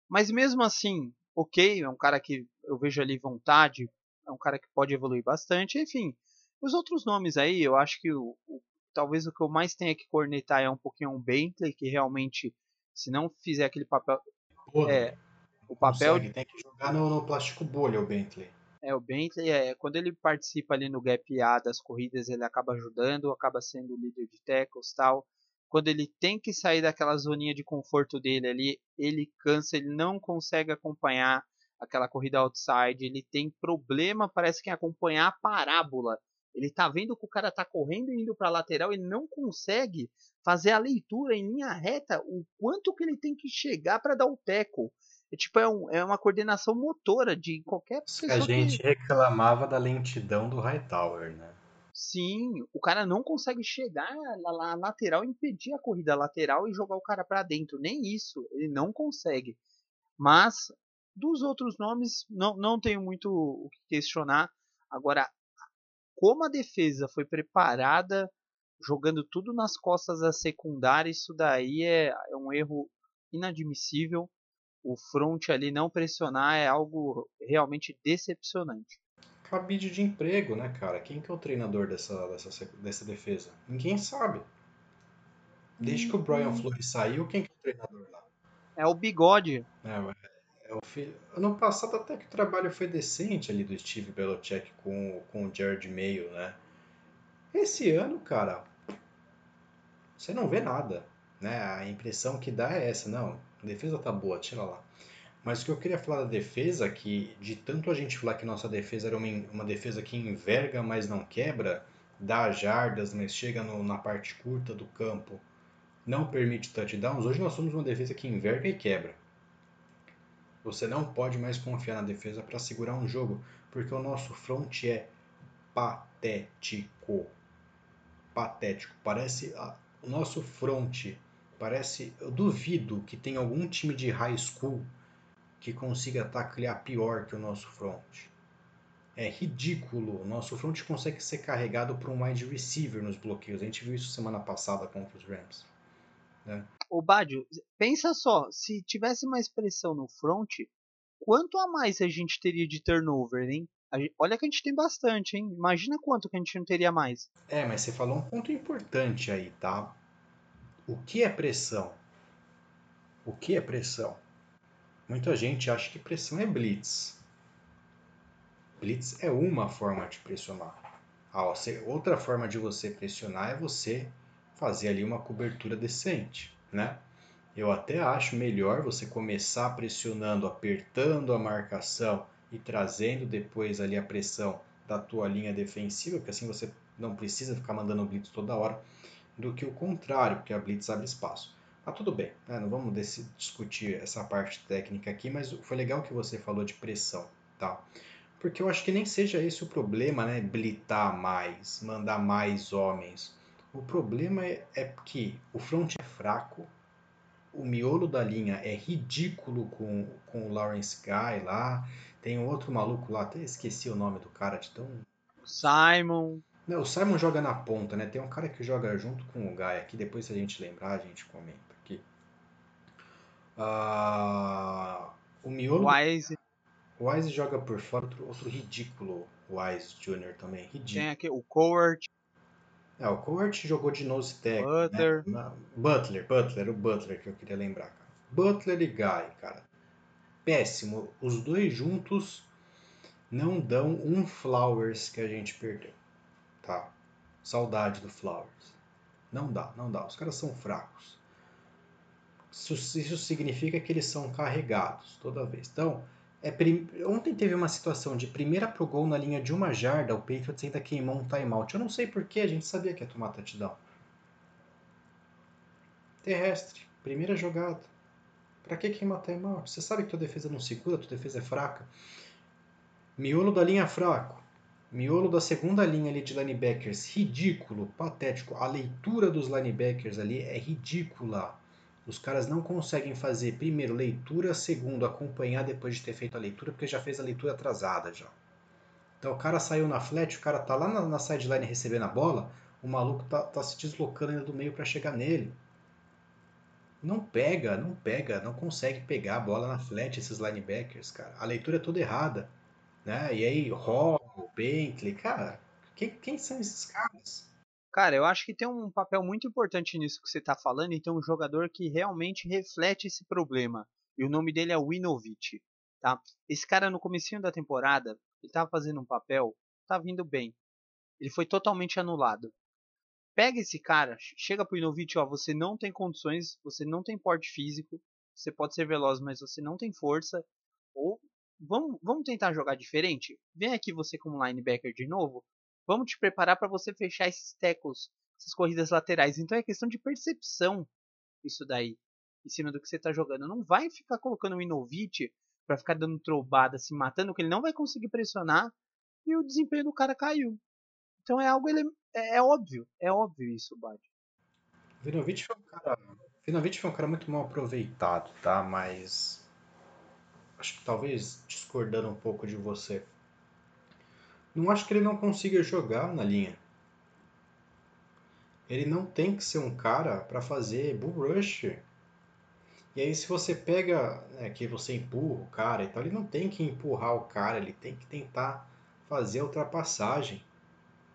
Mas mesmo assim, ok, é um cara que eu vejo ali vontade, é um cara que pode evoluir bastante, enfim. Os outros nomes aí, eu acho que o, o talvez o que eu mais tenha que cornetar é um pouquinho um Bentley, que realmente, se não fizer aquele papel. é, o papel. Consegue, tem que jogar no, no, plástico bolha o Bentley. É, o Bentley, é, quando ele participa ali no gap A das corridas, ele acaba ajudando, acaba sendo líder de tackles tal. Quando ele tem que sair daquela zoninha de conforto dele ali, ele cansa, ele não consegue acompanhar aquela corrida outside, ele tem problema, parece que em acompanhar a parábola ele tá vendo que o cara tá correndo e indo para lateral, ele não consegue fazer a leitura em linha reta, o quanto que ele tem que chegar para dar o teco. É tipo, é, um, é, uma coordenação motora de qualquer pessoa. A gente que... reclamava da lentidão do Hightower, né? Sim, o cara não consegue chegar na, lateral, impedir a corrida lateral e jogar o cara para dentro. Nem isso, ele não consegue. Mas dos outros nomes, não, não tenho muito o que questionar. Agora, como a defesa foi preparada, jogando tudo nas costas da secundária, isso daí é, é um erro inadmissível. O front ali não pressionar é algo realmente decepcionante. Cabide de emprego, né, cara? Quem que é o treinador dessa, dessa, dessa defesa? Ninguém sabe. Desde que o Brian uhum. Flores saiu, quem que é o treinador lá? É o Bigode. É, é o filho... Ano passado até que o trabalho foi decente ali do Steve Belichick com, com o Jared Mayo, né? Esse ano, cara, você não vê nada, né? A impressão que dá é essa, não, defesa tá boa, tira lá. Mas o que eu queria falar da defesa, que de tanto a gente falar que nossa defesa era uma, uma defesa que enverga, mas não quebra, dá jardas, mas chega no, na parte curta do campo, não permite touchdowns, hoje nós somos uma defesa que enverga e quebra. Você não pode mais confiar na defesa para segurar um jogo, porque o nosso front é patético. Patético. Parece o nosso front parece, eu duvido que tenha algum time de high school que consiga taclear pior que o nosso front. É ridículo. O nosso front consegue ser carregado por um wide receiver nos bloqueios. A gente viu isso semana passada contra os Rams. Né? Ô Badio, pensa só, se tivesse mais pressão no front, quanto a mais a gente teria de turnover, hein? olha que a gente tem bastante, hein? Imagina quanto que a gente não teria mais. É, mas você falou um ponto importante aí, tá? O que é pressão? O que é pressão? Muita gente acha que pressão é blitz. Blitz é uma forma de pressionar. outra forma de você pressionar é você fazer ali uma cobertura decente né? Eu até acho melhor você começar pressionando, apertando a marcação e trazendo depois ali a pressão da tua linha defensiva, porque assim você não precisa ficar mandando blitz toda hora, do que o contrário, porque a blitz abre espaço. Mas tudo bem, né? não vamos discutir essa parte técnica aqui, mas foi legal que você falou de pressão, tá? Porque eu acho que nem seja esse o problema, né? Blitar mais, mandar mais homens. O problema é, é que o front é fraco, o miolo da linha é ridículo com, com o Lawrence Guy lá. Tem outro maluco lá, até esqueci o nome do cara de tão. Simon. O Simon joga na ponta, né? Tem um cara que joga junto com o Guy aqui. Depois, se a gente lembrar, a gente comenta aqui. Uh, o miolo. Wise. O Wise joga por fora, outro, outro ridículo. Wise Jr. também, ridículo. Tem aqui o Coward. É, o Cowart jogou de nose tackle. Butler. Né? Butler, Butler, o Butler que eu queria lembrar, cara. Butler e Guy, cara. Péssimo. Os dois juntos não dão um Flowers que a gente perdeu. Tá? Saudade do Flowers. Não dá, não dá. Os caras são fracos. Isso, isso significa que eles são carregados toda vez. Então, é, prim... Ontem teve uma situação de primeira pro gol na linha de uma jarda, o Patriots ainda queimou um timeout. Eu não sei porquê, a gente sabia que ia tomar touchdown. Terrestre. Primeira jogada. Pra que queimar timeout? Você sabe que tua defesa não segura, tua defesa é fraca. Miolo da linha fraco. Miolo da segunda linha ali de linebackers, ridículo, patético. A leitura dos linebackers ali é ridícula. Os caras não conseguem fazer, primeiro, leitura, segundo, acompanhar depois de ter feito a leitura, porque já fez a leitura atrasada já. Então o cara saiu na flat, o cara tá lá na, na sideline recebendo a bola, o maluco tá, tá se deslocando ainda do meio para chegar nele. Não pega, não pega, não consegue pegar a bola na flat esses linebackers, cara. A leitura é toda errada. Né? E aí, Hall, Bentley, cara, quem, quem são esses caras? Cara, eu acho que tem um papel muito importante nisso que você está falando e tem um jogador que realmente reflete esse problema. E o nome dele é Winovich, tá? Esse cara no comecinho da temporada, ele estava fazendo um papel, tá vindo bem. Ele foi totalmente anulado. Pega esse cara, chega pro Winovich, ó, você não tem condições, você não tem porte físico, você pode ser veloz, mas você não tem força, vamos, vamos tentar jogar diferente? Vem aqui você como linebacker de novo, Vamos te preparar para você fechar esses tackles, essas corridas laterais. Então é questão de percepção isso daí, em cima do que você está jogando. Não vai ficar colocando o Inovit para ficar dando trobada, se matando, que ele não vai conseguir pressionar e o desempenho do cara caiu. Então é algo ele, é, é óbvio, é óbvio isso, Bad. Vinovich foi um cara, foi um cara muito mal aproveitado, tá? Mas acho que talvez discordando um pouco de você. Não acho que ele não consiga jogar na linha. Ele não tem que ser um cara para fazer bull rush. E aí se você pega, né, que você empurra o cara e tal, ele não tem que empurrar o cara, ele tem que tentar fazer a ultrapassagem.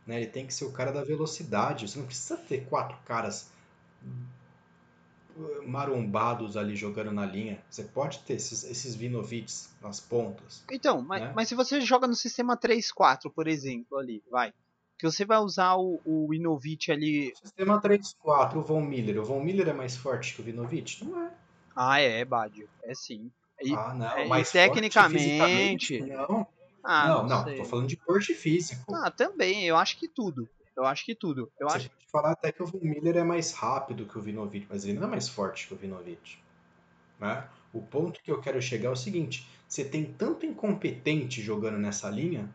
Né? Ele tem que ser o cara da velocidade. Você não precisa ter quatro caras marombados ali jogando na linha. Você pode ter esses, esses Vinovits nas pontas. Então, mas, né? mas se você joga no sistema 3-4, por exemplo, ali, vai. Que você vai usar o, o Inovit ali. Sistema 3-4, o Von Miller. O Von Miller é mais forte que o Vinovit? Não é. Ah, é, Badio. É sim. E, ah, não. É, mais tecnicamente. Não. Ah, não, não, não tô falando de porte físico. Ah, também. Eu acho que tudo. Eu acho que tudo. Eu Você acho... pode falar até que o Miller é mais rápido que o Vinovich, mas ele não é mais forte que o Vinovich. Né? O ponto que eu quero chegar é o seguinte: você tem tanto incompetente jogando nessa linha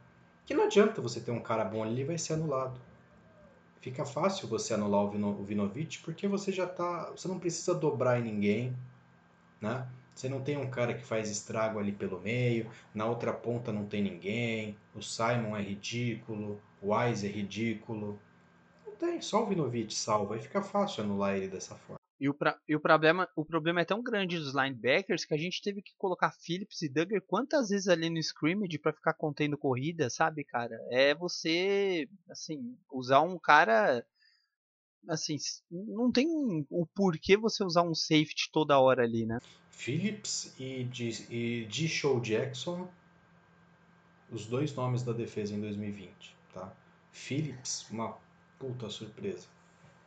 que não adianta você ter um cara bom ali, ele vai ser anulado. Fica fácil você anular o, Vino, o Vinovich porque você já tá. Você não precisa dobrar em ninguém. Né? Você não tem um cara que faz estrago ali pelo meio, na outra ponta não tem ninguém, o Simon é ridículo, Wise é ridículo. Não tem, só o Vinovich salva, aí fica fácil anular ele dessa forma. E o, pra, e o, problema, o problema é tão grande dos linebackers que a gente teve que colocar Phillips e Duggar quantas vezes ali no scrimmage para ficar contendo corrida, sabe, cara? É você, assim, usar um cara. Assim, não tem o porquê você usar um safety toda hora ali, né? Phillips e e de Show Jackson, os dois nomes da defesa em 2020. Tá? Phillips, uma puta surpresa.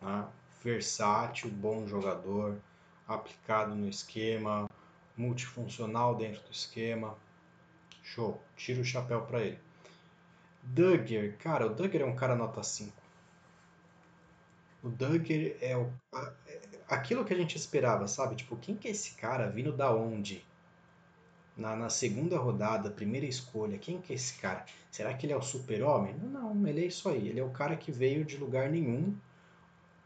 Tá? Versátil, bom jogador, aplicado no esquema, multifuncional dentro do esquema. Show, tira o chapéu para ele. Duggar, cara, o Duggar é um cara nota 5. O Duggar é o, aquilo que a gente esperava, sabe? Tipo, quem que é esse cara vindo da onde? Na, na segunda rodada, primeira escolha, quem que é esse cara? Será que ele é o super-homem? Não, não, ele é isso aí. Ele é o cara que veio de lugar nenhum,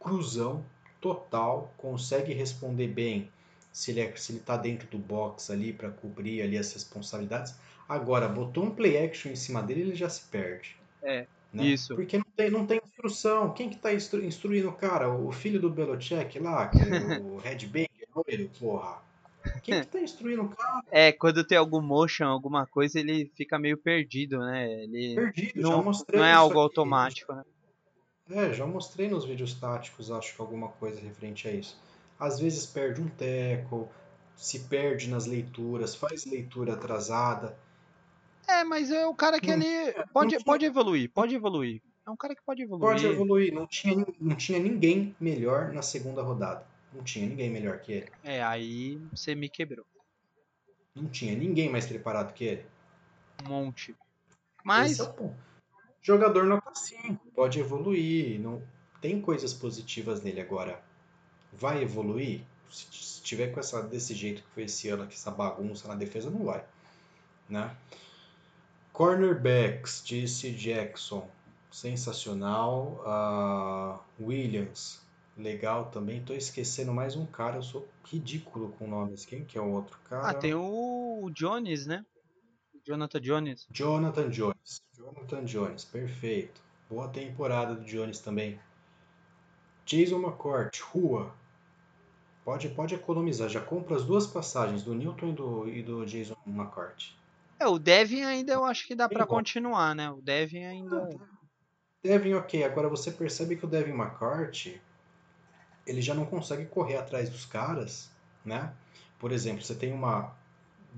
cruzão, total, consegue responder bem se ele, é, se ele tá dentro do box ali para cobrir ali as responsabilidades. Agora, botou um play action em cima dele, ele já se perde. É, né? isso. Porque não tem, não tem instrução. Quem que tá instru, instruindo o cara? O filho do Belichick lá, que é o [laughs] Red Bang, loiro, porra. Quem que tá instruindo o cara? [laughs] É, quando tem algum motion, alguma coisa, ele fica meio perdido, né? Ele Perdido, não, já mostrei não é algo aqui. automático, né? É, já mostrei nos vídeos táticos, acho que alguma coisa referente a isso. Às vezes perde um teco, se perde nas leituras, faz leitura atrasada. É, mas é o cara que Não ele pode, tinha- pode evoluir, pode evoluir. É um cara que pode evoluir. Pode evoluir. Não tinha, não tinha ninguém melhor na segunda rodada. Não tinha ninguém melhor que ele. É, aí você me quebrou. Não tinha ninguém mais preparado que ele. Um monte. Mas, é. Jogador nota 5, pode evoluir, não tem coisas positivas nele agora. Vai evoluir? Se tiver com essa, desse jeito que foi esse ano, aqui, essa bagunça na defesa, não vai. Né? Cornerbacks, disse Jackson. Sensacional. Uh, Williams, legal também. Tô esquecendo mais um cara, eu sou ridículo com nomes. Quem que é o outro cara? Ah, tem o Jones, né? Jonathan Jones. Jonathan Jones. Jonathan Jones, perfeito. Boa temporada do Jones também. Jason McCourt, rua. Pode, pode economizar, já compra as duas passagens do Newton e do, e do Jason McCourt. É, o Devin ainda eu acho que dá para continuar, né? O Devin ainda. Devin, ok. Agora você percebe que o Devin McCourt ele já não consegue correr atrás dos caras, né? Por exemplo, você tem uma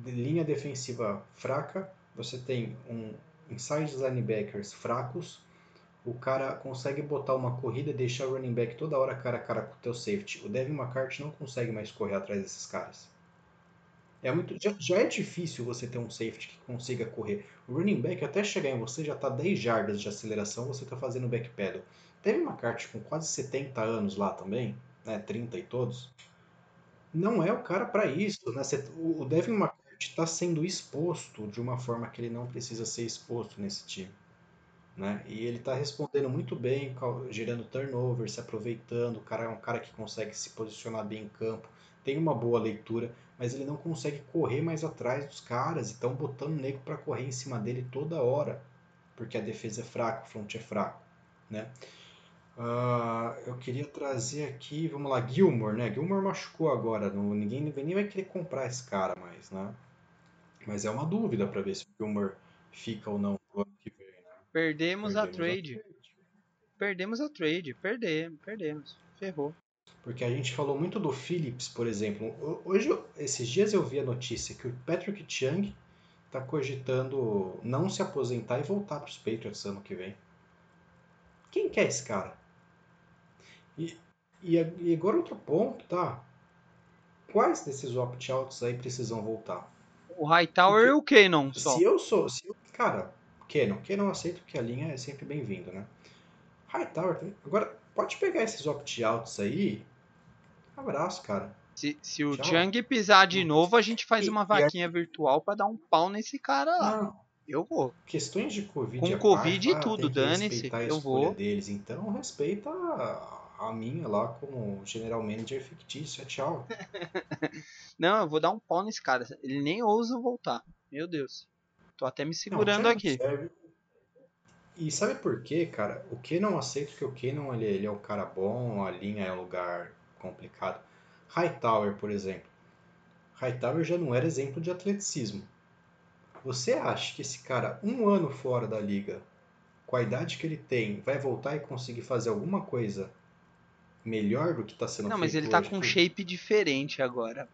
linha defensiva fraca, você tem um inside linebackers fracos, o cara consegue botar uma corrida e deixar o running back toda hora cara a cara com o teu safety. O Devin McCarthy não consegue mais correr atrás desses caras. É muito, já, já, é difícil você ter um safety que consiga correr. O running back até chegar em você já está 10 jardas de aceleração, você está fazendo backpedal. Devin McCarthy com quase 70 anos lá também, né, 30 e todos, não é o cara para isso. Né? O Devin McCarthy está sendo exposto de uma forma que ele não precisa ser exposto nesse time. Né? E ele está respondendo muito bem, gerando turnover, se aproveitando. O cara é um cara que consegue se posicionar bem em campo, tem uma boa leitura, mas ele não consegue correr mais atrás dos caras. E estão botando o nego para correr em cima dele toda hora, porque a defesa é fraca, o front é fraco. Né? Uh, eu queria trazer aqui, vamos lá, Gilmore, né? Gilmore machucou agora, não, ninguém nem vai querer comprar esse cara mais, né? Mas é uma dúvida para ver se o Gilmore fica ou não no ano que vem. Perdemos, perdemos a, trade. a, trade. Perdemos a trade. Perdemos, perdemos. Ferrou. Porque a gente falou muito do Phillips, por exemplo. Hoje, esses dias eu vi a notícia que o Patrick Chung está cogitando não se aposentar e voltar para os Patriots ano que vem. Quem quer esse cara? E, e, e agora outro ponto, tá? Quais desses opt-outs aí precisam voltar? O Hightower e o Canon só. Se eu sou. Se eu, cara, Canon. Canon aceita porque a linha é sempre bem-vinda, né? Hightower, agora pode pegar esses opt-outs aí. Abraço, cara. Se, se o Chang pisar de novo, a gente faz uma vaquinha virtual para dar um pau nesse cara lá. Não. Eu vou. Questões de Covid. Com Covid e tudo, dane-se. Eu vou. deles, então respeita a minha lá como general manager fictício. É tchau. [laughs] Não, eu vou dar um pau nesse cara. Ele nem ousa voltar. Meu Deus. Tô até me segurando não, aqui. Serve. E sabe por quê, cara? O que não aceito que o Canon ele, ele é um cara bom, a linha é um lugar complicado. Hightower, por exemplo. Hightower já não era exemplo de atleticismo. Você acha que esse cara, um ano fora da liga, com a idade que ele tem, vai voltar e conseguir fazer alguma coisa melhor do que está sendo Não, mas ele tá com um shape diferente agora,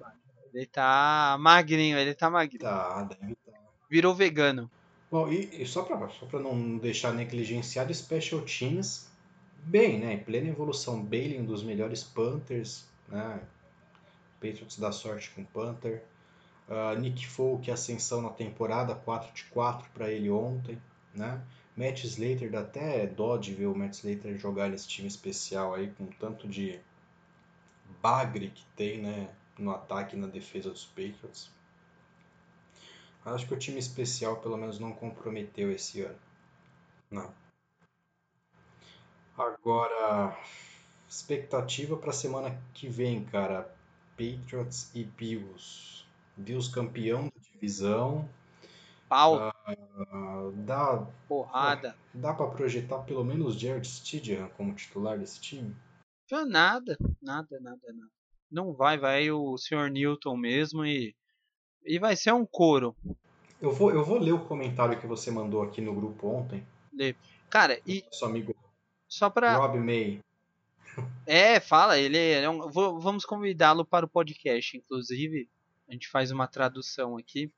Ele tá magrinho, ele tá magrinho. Tá, deve. Tá virou vegano. Bom, e, e só para só não deixar negligenciado, Special Teams, bem, né? Em plena evolução, Bailey, um dos melhores Panthers, né? Patriots dá sorte com Panther. Uh, Nick Folk, ascensão na temporada, 4 de 4 para ele ontem, né? Matt Slater, dá até dó de ver o Matt Slater jogar nesse time especial aí, com tanto de bagre que tem, né? No ataque e na defesa dos Patriots. Acho que o time especial pelo menos não comprometeu esse ano. Não. Agora, expectativa para a semana que vem, cara. Patriots e Bills. Bills campeão da divisão. Pau. Dá porrada. Dá para projetar pelo menos Jared Stidham como titular desse time? Nada, nada, nada, nada. Não vai, vai o Sr. Newton mesmo e e vai ser um coro. Eu vou, eu vou ler o comentário que você mandou aqui no grupo ontem. Lê. Cara, e. Seu amigo. Só pra. Rob May. É, fala, ele é um, vou, vamos convidá-lo para o podcast, inclusive. A gente faz uma tradução aqui.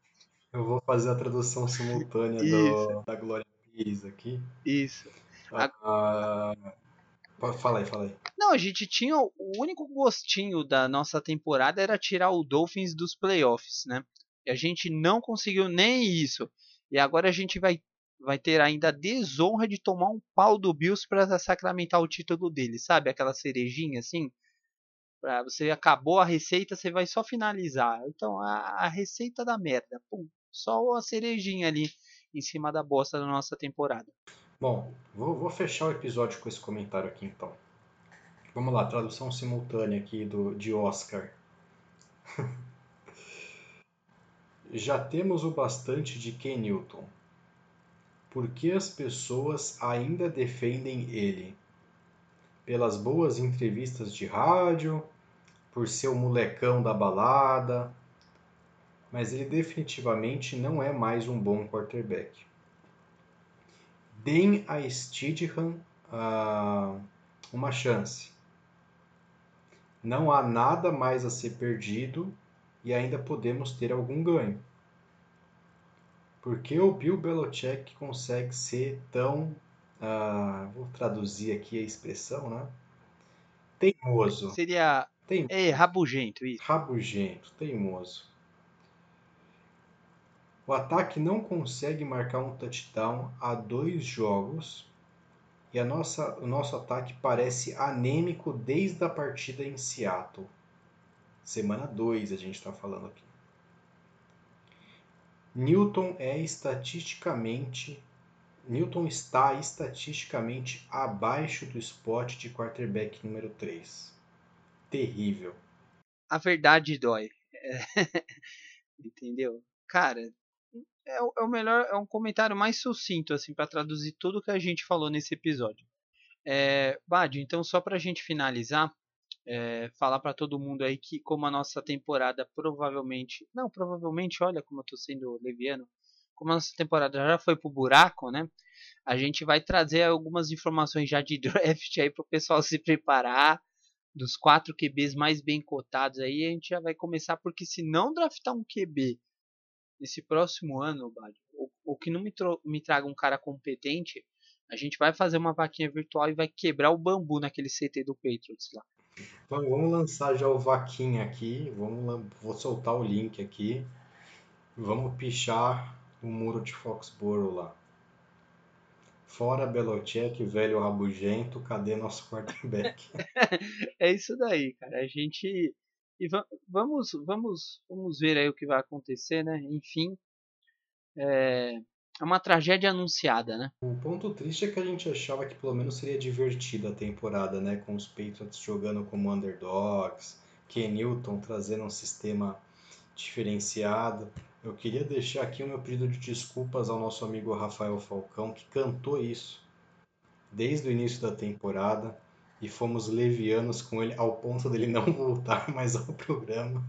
Eu vou fazer a tradução simultânea do, da Glória Pires aqui. Isso. Uh, Fala aí, fala aí. Não, a gente tinha. O único gostinho da nossa temporada era tirar o Dolphins dos playoffs, né? E a gente não conseguiu nem isso. E agora a gente vai, vai ter ainda a desonra de tomar um pau do Bills para sacramentar o título dele, sabe? Aquela cerejinha assim. Pra você acabou a receita, você vai só finalizar. Então, a, a receita da merda. Pum, só a cerejinha ali em cima da bosta da nossa temporada. Bom, vou, vou fechar o episódio com esse comentário aqui então. Vamos lá, tradução simultânea aqui do, de Oscar. [laughs] Já temos o bastante de Ken Newton. Por que as pessoas ainda defendem ele? Pelas boas entrevistas de rádio, por ser o molecão da balada, mas ele definitivamente não é mais um bom quarterback. Deem a Stidham uh, uma chance. Não há nada mais a ser perdido e ainda podemos ter algum ganho. Por que o Bill Belichick consegue ser tão. Uh, vou traduzir aqui a expressão, né? Teimoso. Seria. Teim... É, rabugento, isso. Rabugento, teimoso. O ataque não consegue marcar um touchdown há dois jogos e a nossa, o nosso ataque parece anêmico desde a partida em Seattle. Semana 2 a gente está falando aqui. Newton é estatisticamente Newton está estatisticamente abaixo do spot de quarterback número 3. Terrível. A verdade dói. [laughs] Entendeu? Cara, é, é, o melhor, é um comentário mais sucinto assim para traduzir tudo que a gente falou nesse episódio. É, então só para a gente finalizar, é, falar para todo mundo aí que como a nossa temporada provavelmente, não, provavelmente, olha como eu tô sendo leviano, como a nossa temporada já foi pro buraco, né? A gente vai trazer algumas informações já de [laughs] draft aí pro pessoal se preparar dos quatro QBs mais bem cotados aí, a gente já vai começar porque se não draftar um QB nesse próximo ano, ou, ou que não me, me traga um cara competente, a gente vai fazer uma vaquinha virtual e vai quebrar o bambu naquele CT do Patriots lá. Vamos lançar já o vaquinha aqui, vamos, vou soltar o link aqui, vamos pichar o muro de Foxborough lá. Fora Belichick, velho rabugento, cadê nosso quarterback? [laughs] é isso daí, cara. A gente e va vamos, vamos, vamos ver aí o que vai acontecer, né? Enfim, é, é uma tragédia anunciada, né? O ponto triste é que a gente achava que pelo menos seria divertida a temporada, né? Com os Patriots jogando como underdogs, Ken Newton trazendo um sistema diferenciado. Eu queria deixar aqui o meu pedido de desculpas ao nosso amigo Rafael Falcão, que cantou isso desde o início da temporada e fomos levianos com ele ao ponto dele não [laughs] voltar mais ao programa.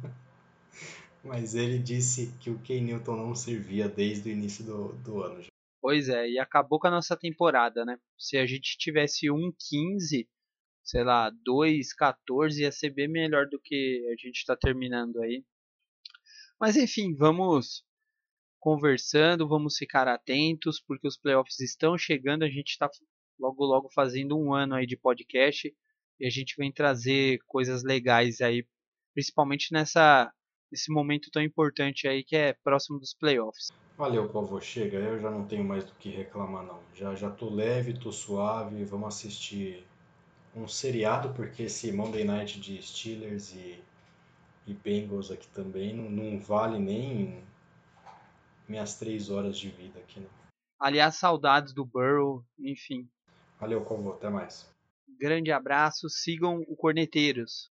Mas ele disse que o Ken Newton não servia desde o início do, do ano. Pois é, e acabou com a nossa temporada, né? Se a gente tivesse 1,15, sei lá, 2,14, ia ser bem melhor do que a gente está terminando aí. Mas enfim, vamos conversando, vamos ficar atentos, porque os playoffs estão chegando, a gente está logo logo fazendo um ano aí de podcast e a gente vem trazer coisas legais aí, principalmente nessa nesse momento tão importante aí que é próximo dos playoffs. Valeu, povo, chega, eu já não tenho mais do que reclamar não. Já já tô leve, tô suave, vamos assistir um seriado porque esse Monday Night de Steelers e e Bengals aqui também não, não vale nem minhas três horas de vida aqui não. Aliás, saudades do Burrow, enfim. Valeu, Convo. Até mais. Grande abraço. Sigam o Corneteiros.